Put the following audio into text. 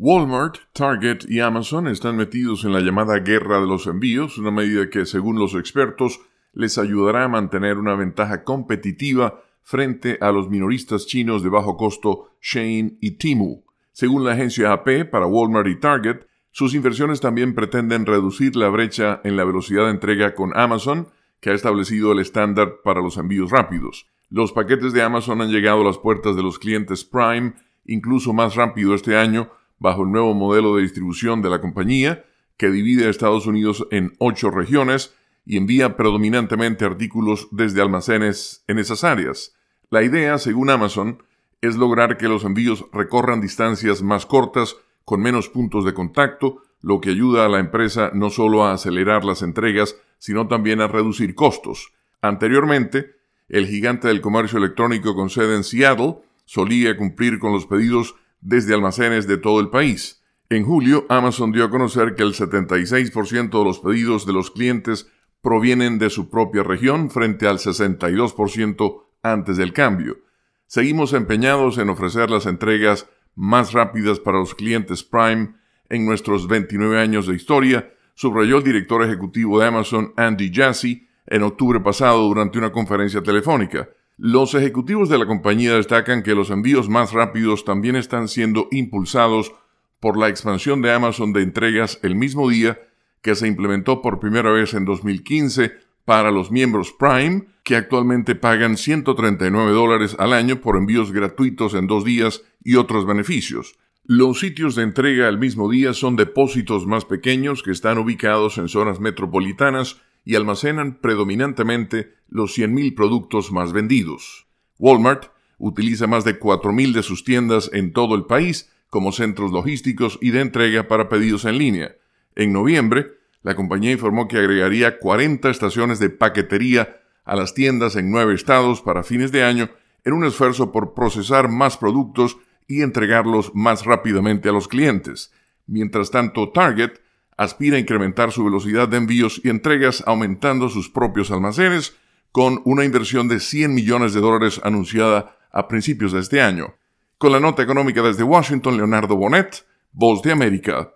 Walmart, Target y Amazon están metidos en la llamada guerra de los envíos, una medida que, según los expertos, les ayudará a mantener una ventaja competitiva frente a los minoristas chinos de bajo costo Shane y Timu. Según la agencia AP, para Walmart y Target, sus inversiones también pretenden reducir la brecha en la velocidad de entrega con Amazon, que ha establecido el estándar para los envíos rápidos. Los paquetes de Amazon han llegado a las puertas de los clientes Prime incluso más rápido este año bajo el nuevo modelo de distribución de la compañía, que divide a Estados Unidos en ocho regiones y envía predominantemente artículos desde almacenes en esas áreas. La idea, según Amazon, es lograr que los envíos recorran distancias más cortas con menos puntos de contacto, lo que ayuda a la empresa no solo a acelerar las entregas, sino también a reducir costos. Anteriormente, el gigante del comercio electrónico con sede en Seattle solía cumplir con los pedidos desde almacenes de todo el país. En julio, Amazon dio a conocer que el 76% de los pedidos de los clientes provienen de su propia región frente al 62% antes del cambio. Seguimos empeñados en ofrecer las entregas más rápidas para los clientes Prime en nuestros 29 años de historia, subrayó el director ejecutivo de Amazon, Andy Jassy, en octubre pasado durante una conferencia telefónica. Los ejecutivos de la compañía destacan que los envíos más rápidos también están siendo impulsados por la expansión de Amazon de entregas el mismo día que se implementó por primera vez en 2015 para los miembros Prime, que actualmente pagan 139 dólares al año por envíos gratuitos en dos días y otros beneficios. Los sitios de entrega el mismo día son depósitos más pequeños que están ubicados en zonas metropolitanas y almacenan predominantemente los 100.000 productos más vendidos. Walmart utiliza más de 4.000 de sus tiendas en todo el país como centros logísticos y de entrega para pedidos en línea. En noviembre, la compañía informó que agregaría 40 estaciones de paquetería a las tiendas en nueve estados para fines de año en un esfuerzo por procesar más productos y entregarlos más rápidamente a los clientes. Mientras tanto, Target aspira a incrementar su velocidad de envíos y entregas aumentando sus propios almacenes con una inversión de 100 millones de dólares anunciada a principios de este año. Con la nota económica desde Washington, Leonardo Bonet, Voz de América.